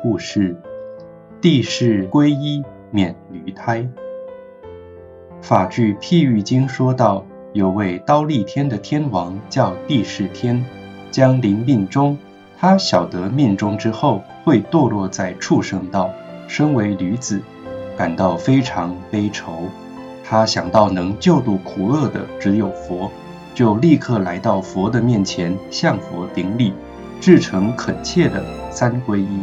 故事：地势皈依免驴胎。法句譬喻经说道，有位刀立天的天王叫地势天，将临命终。他晓得命中之后会堕落在畜生道，身为驴子，感到非常悲愁。他想到能救度苦厄的只有佛，就立刻来到佛的面前，向佛顶礼。至诚恳切的三皈依，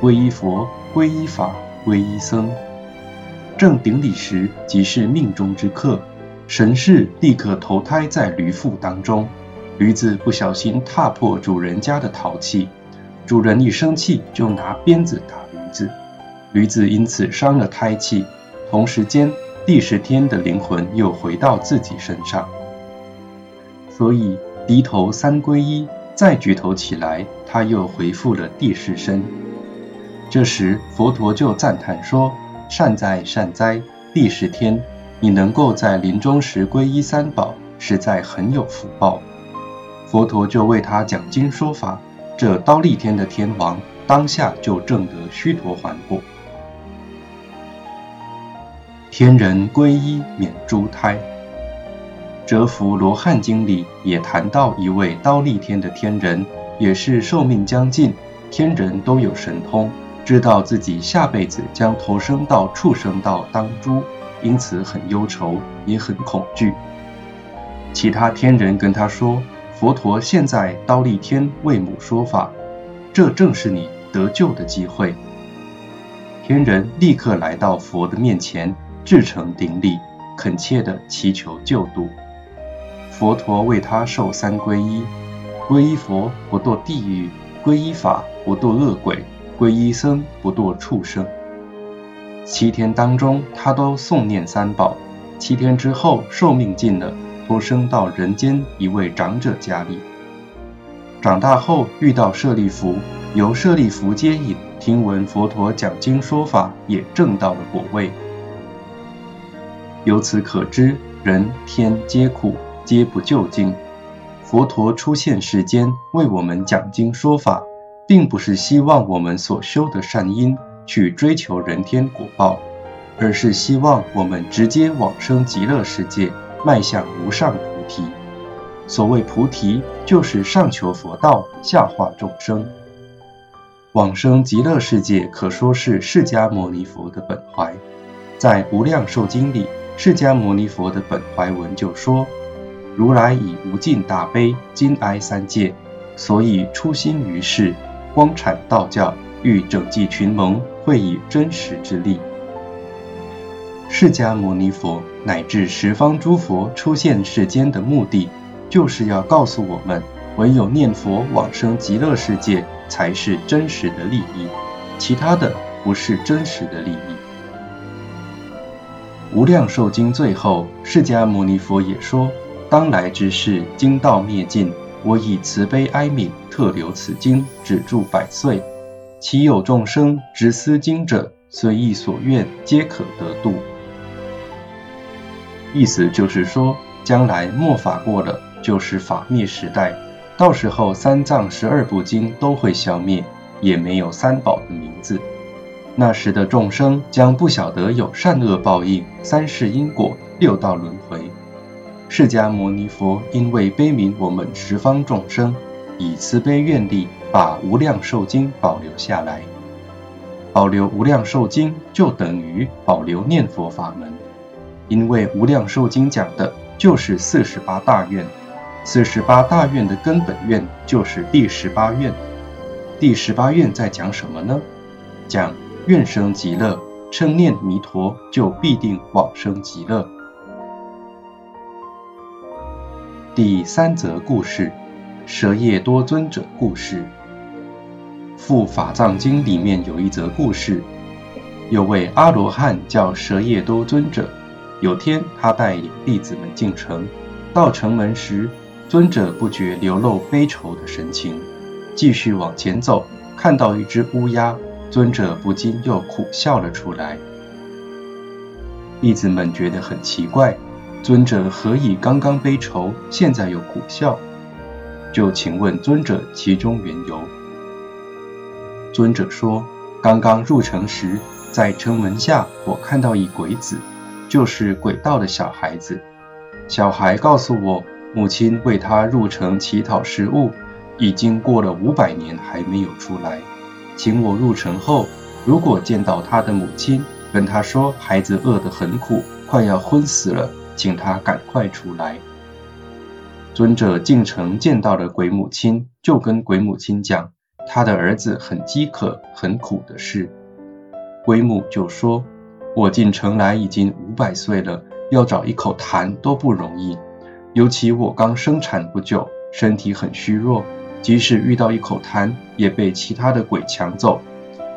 皈依佛，皈依法，皈依僧。正顶礼时，即是命中之刻，神识立刻投胎在驴腹当中。驴子不小心踏破主人家的陶器，主人一生气就拿鞭子打驴子，驴子因此伤了胎气。同时间，第十天的灵魂又回到自己身上，所以低头三皈依。再举头起来，他又恢复了地势身。这时，佛陀就赞叹说：“善哉善哉，地势天，你能够在临终时皈依三宝，实在很有福报。”佛陀就为他讲经说法。这刀立天的天王当下就证得须陀洹果。天人皈依免诸胎。《折伏罗汉经》里也谈到一位刀立天的天人，也是寿命将近，天人都有神通，知道自己下辈子将投生到畜生道当猪，因此很忧愁，也很恐惧。其他天人跟他说：“佛陀现在刀立天为母说法，这正是你得救的机会。”天人立刻来到佛的面前，至诚顶礼，恳切地祈求救度。佛陀为他受三皈依：皈依佛不堕地狱，皈依法不堕恶鬼，皈依僧不堕畜生。七天当中，他都诵念三宝。七天之后，寿命尽了，托生到人间一位长者家里。长大后遇到舍利弗，由舍利弗接引，听闻佛陀讲经说法，也证到了果位。由此可知，人天皆苦。皆不究竟。佛陀出现世间为我们讲经说法，并不是希望我们所修的善因去追求人天果报，而是希望我们直接往生极乐世界，迈向无上菩提。所谓菩提，就是上求佛道，下化众生。往生极乐世界，可说是释迦牟尼佛的本怀。在《无量寿经》里，释迦牟尼佛的本怀文就说。如来以无尽大悲，今哀三界，所以初心于世，光阐道教，欲整济群蒙，会以真实之力。释迦牟尼佛乃至十方诸佛出现世间的目的，就是要告诉我们，唯有念佛往生极乐世界，才是真实的利益，其他的不是真实的利益。无量寿经最后，释迦牟尼佛也说。当来之事，经道灭尽，我以慈悲哀悯，特留此经，止住百岁。其有众生执思经者，随意所愿，皆可得度。意思就是说，将来末法过了，就是法灭时代，到时候三藏十二部经都会消灭，也没有三宝的名字。那时的众生将不晓得有善恶报应、三世因果、六道轮回。释迦牟尼佛因为悲悯我们十方众生，以慈悲愿力把《无量寿经》保留下来。保留《无量寿经》就等于保留念佛法门，因为《无量寿经》讲的就是四十八大愿，四十八大愿的根本愿就是第十八愿。第十八愿在讲什么呢？讲愿生极乐，称念弥陀就必定往生极乐。第三则故事：舍叶多尊者故事。《复法藏经》里面有一则故事，有位阿罗汉叫蛇叶多尊者。有天，他带领弟子们进城，到城门时，尊者不觉流露悲愁的神情，继续往前走，看到一只乌鸦，尊者不禁又苦笑了出来。弟子们觉得很奇怪。尊者何以刚刚悲愁，现在又苦笑？就请问尊者其中缘由。尊者说：“刚刚入城时，在城门下，我看到一鬼子，就是鬼道的小孩子。小孩告诉我，母亲为他入城乞讨食物，已经过了五百年还没有出来，请我入城后，如果见到他的母亲，跟他说孩子饿得很苦，快要昏死了，请他赶快出来。”尊者进城见到了鬼母亲，就跟鬼母亲讲他的儿子很饥渴、很苦的事。鬼母就说：“我进城来已经五百岁了，要找一口痰都不容易。尤其我刚生产不久，身体很虚弱，即使遇到一口痰，也被其他的鬼抢走。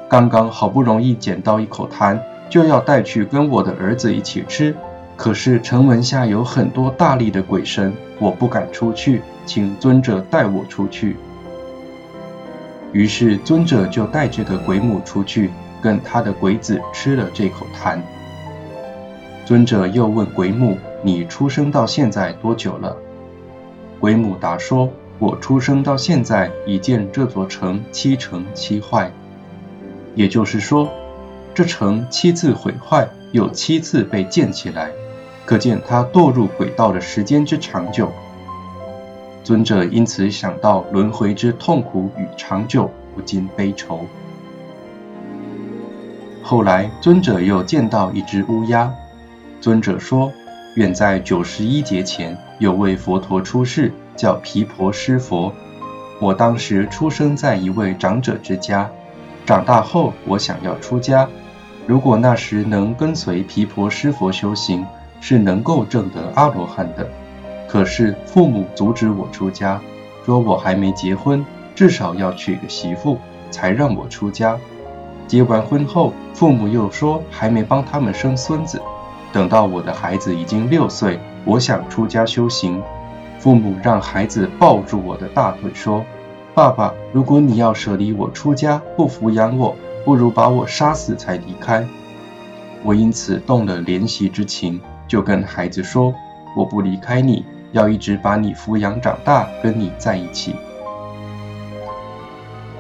刚刚好不容易捡到一口痰，就要带去跟我的儿子一起吃。”可是城门下有很多大力的鬼神，我不敢出去，请尊者带我出去。于是尊者就带这个鬼母出去，跟他的鬼子吃了这口痰。尊者又问鬼母：“你出生到现在多久了？”鬼母答说：“我出生到现在，已见这座城七成七坏，也就是说，这城七次毁坏，又七次被建起来。”可见他堕入鬼道的时间之长久，尊者因此想到轮回之痛苦与长久，不禁悲愁。后来尊者又见到一只乌鸦，尊者说：远在九十一劫前，有位佛陀出世，叫毗婆尸佛。我当时出生在一位长者之家，长大后我想要出家，如果那时能跟随毗婆尸佛修行。是能够证得阿罗汉的，可是父母阻止我出家，说我还没结婚，至少要娶个媳妇才让我出家。结完婚后，父母又说还没帮他们生孙子，等到我的孩子已经六岁，我想出家修行，父母让孩子抱住我的大腿说：“爸爸，如果你要舍离我出家，不抚养我，不如把我杀死才离开。”我因此动了怜惜之情。就跟孩子说：“我不离开你，要一直把你抚养长大，跟你在一起。”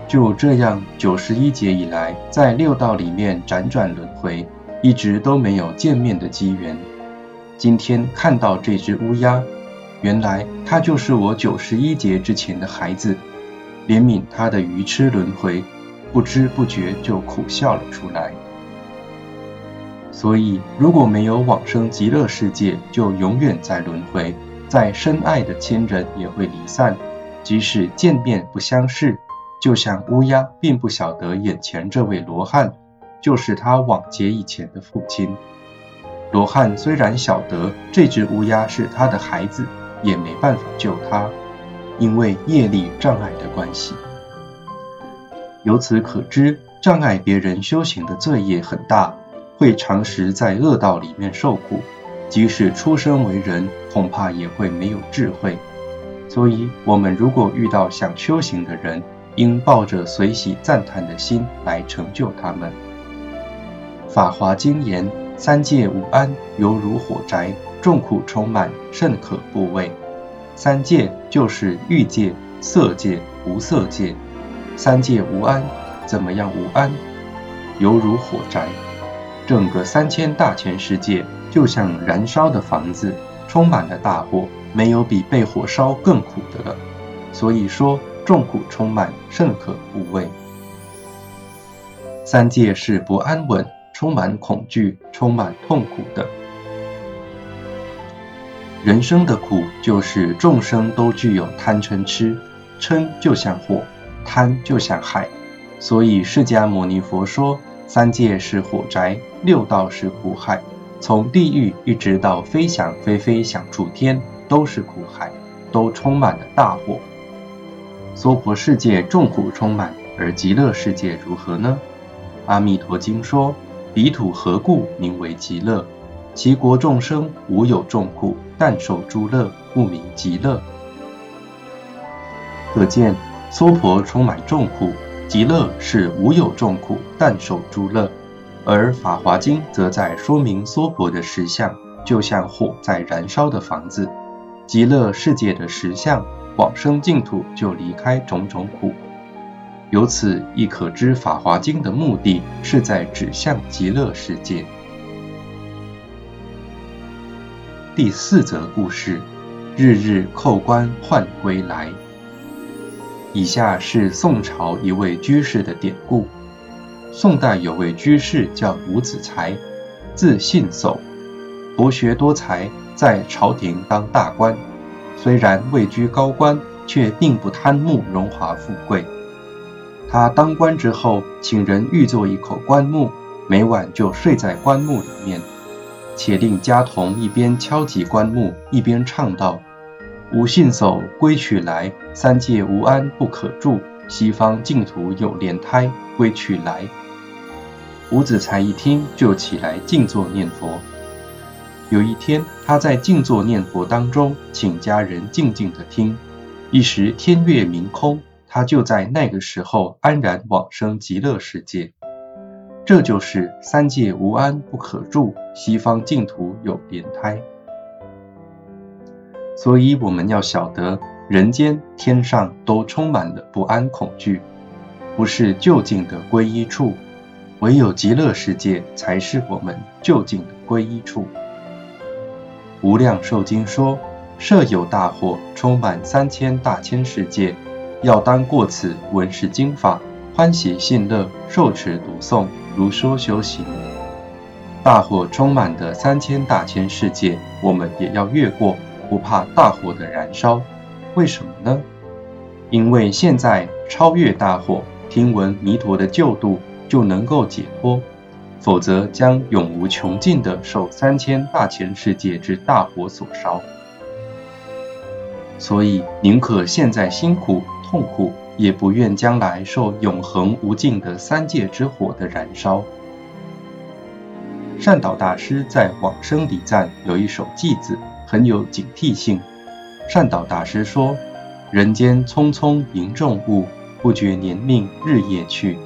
就这样，九十一劫以来，在六道里面辗转轮回，一直都没有见面的机缘。今天看到这只乌鸦，原来它就是我九十一劫之前的孩子。怜悯他的愚痴轮回，不知不觉就苦笑了出来。所以，如果没有往生极乐世界，就永远在轮回。再深爱的亲人也会离散，即使见面不相识，就像乌鸦并不晓得眼前这位罗汉就是他往劫以前的父亲。罗汉虽然晓得这只乌鸦是他的孩子，也没办法救他，因为业力障碍的关系。由此可知，障碍别人修行的罪业很大。会常时在恶道里面受苦，即使出生为人，恐怕也会没有智慧。所以，我们如果遇到想修行的人，应抱着随喜赞叹的心来成就他们。法华经言：三界无安，犹如火宅，众苦充满，甚可怖畏。三界就是欲界、色界、无色界。三界无安，怎么样无安？犹如火宅。整个三千大千世界就像燃烧的房子，充满了大火，没有比被火烧更苦的了。所以说，众苦充满，甚可怖畏。三界是不安稳，充满恐惧，充满痛苦的。人生的苦，就是众生都具有贪嗔痴，嗔就像火，贪就像海。所以释迦牟尼佛说。三界是火宅，六道是苦海，从地狱一直到飞翔飞飞想出天，都是苦海，都充满了大火。娑婆世界众苦充满，而极乐世界如何呢？阿弥陀经说：彼土何故名为极乐？其国众生无有众苦，但受诸乐，故名极乐。可见娑婆充满众苦。极乐是无有众苦，但受诸乐，而《法华经》则在说明娑婆的实相，就像火在燃烧的房子；极乐世界的实相，往生净土就离开种种苦。由此亦可知《法华经》的目的是在指向极乐世界。第四则故事：日日叩关唤归来。以下是宋朝一位居士的典故。宋代有位居士叫吴子才，字信叟，博学多才，在朝廷当大官。虽然位居高官，却并不贪慕荣华富贵。他当官之后，请人预做一口棺木，每晚就睡在棺木里面，且令家童一边敲击棺木，一边唱道：“吾信叟归去来，三界无安不可住，西方净土有莲胎，归去来。”吴子才一听，就起来静坐念佛。有一天，他在静坐念佛当中，请家人静静的听，一时天月明空。他就在那个时候安然往生极乐世界，这就是三界无安不可住，西方净土有莲胎。所以我们要晓得，人间天上都充满了不安恐惧，不是就近的归依处，唯有极乐世界才是我们就近的归依处。无量寿经说，设有大火，充满三千大千世界。要当过此闻是经法，欢喜信乐，受持读诵，如说修行。大火充满的三千大千世界，我们也要越过，不怕大火的燃烧。为什么呢？因为现在超越大火，听闻弥陀的救度，就能够解脱；否则将永无穷尽的受三千大千世界之大火所烧。所以宁可现在辛苦。痛苦，也不愿将来受永恒无尽的三界之火的燃烧。善导大师在《往生礼赞》有一首偈子，很有警惕性。善导大师说：“人间匆匆迎众物，不觉年命日夜去。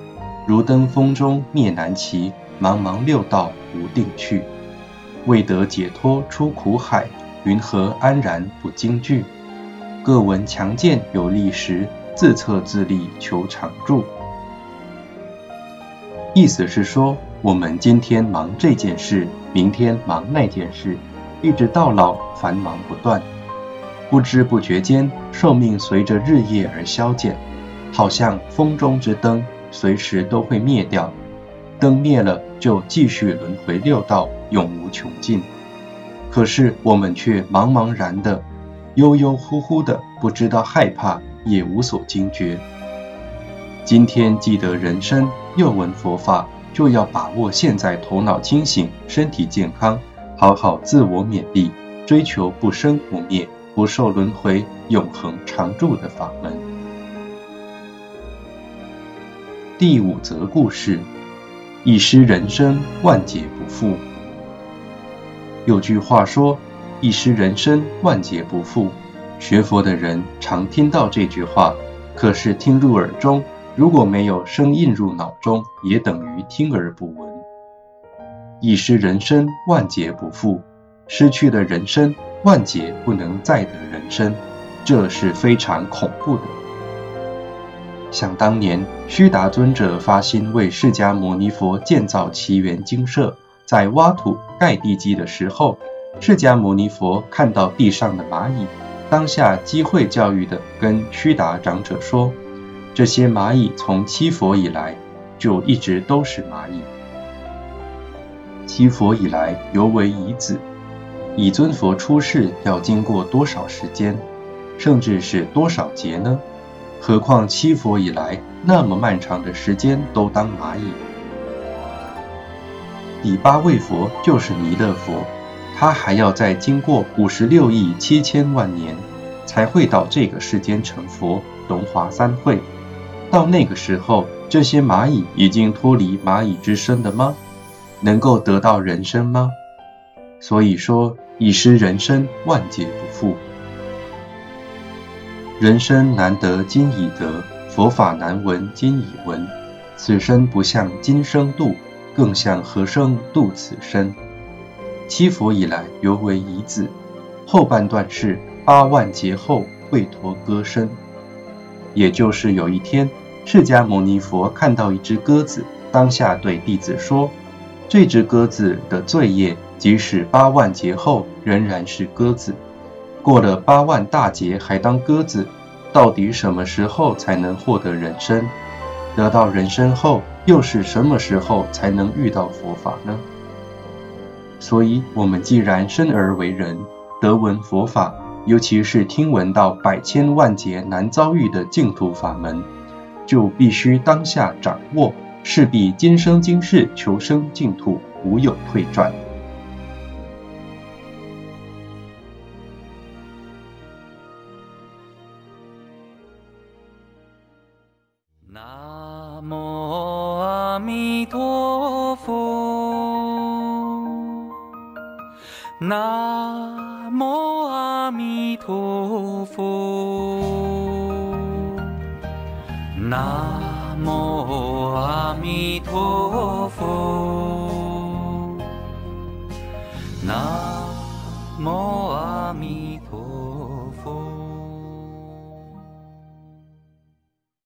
如登风中灭难期，茫茫六道无定去。未得解脱出苦海，云何安然不惊惧？”各闻强健有力时，自测自立求常住。意思是说，我们今天忙这件事，明天忙那件事，一直到老，繁忙不断，不知不觉间，寿命随着日夜而消减，好像风中之灯，随时都会灭掉。灯灭了，就继续轮回六道，永无穷尽。可是我们却茫茫然的。悠悠忽忽的，不知道害怕，也无所惊觉。今天记得人生，又闻佛法，就要把握现在头脑清醒、身体健康，好好自我勉励，追求不生不灭、不受轮回、永恒常住的法门。第五则故事：一失人生，万劫不复。有句话说。一失人生，万劫不复。学佛的人常听到这句话，可是听入耳中，如果没有生印入脑中，也等于听而不闻。已失人生，万劫不复。失去的人生，万劫不能再得人生，这是非常恐怖的。想当年，须达尊者发心为释迦牟尼佛建造奇缘精舍，在挖土盖地基的时候。释迦牟尼佛看到地上的蚂蚁，当下机会教育的跟须达长者说：“这些蚂蚁从七佛以来就一直都是蚂蚁。七佛以来尤为蚁子，以尊佛出世要经过多少时间，甚至是多少劫呢？何况七佛以来那么漫长的时间都当蚂蚁。第八位佛就是弥勒佛。”他还要再经过五十六亿七千万年，才会到这个世间成佛，荣华三会。到那个时候，这些蚂蚁已经脱离蚂蚁之身的吗？能够得到人生吗？所以说，已失人生，万劫不复。人生难得今已得，佛法难闻今已闻。此生不向今生度，更向何生度此生？七佛以来犹为遗子，后半段是八万劫后会脱歌声，也就是有一天释迦牟尼佛看到一只鸽子，当下对弟子说：“这只鸽子的罪业，即使八万劫后仍然是鸽子；过了八万大劫还当鸽子，到底什么时候才能获得人生？得到人生后，又是什么时候才能遇到佛法呢？”所以，我们既然生而为人，得闻佛法，尤其是听闻到百千万劫难遭遇的净土法门，就必须当下掌握，势必今生今世求生净土，无有退转。南无阿弥陀佛，南无阿弥陀佛。南无阿弥陀佛，南无阿弥陀佛。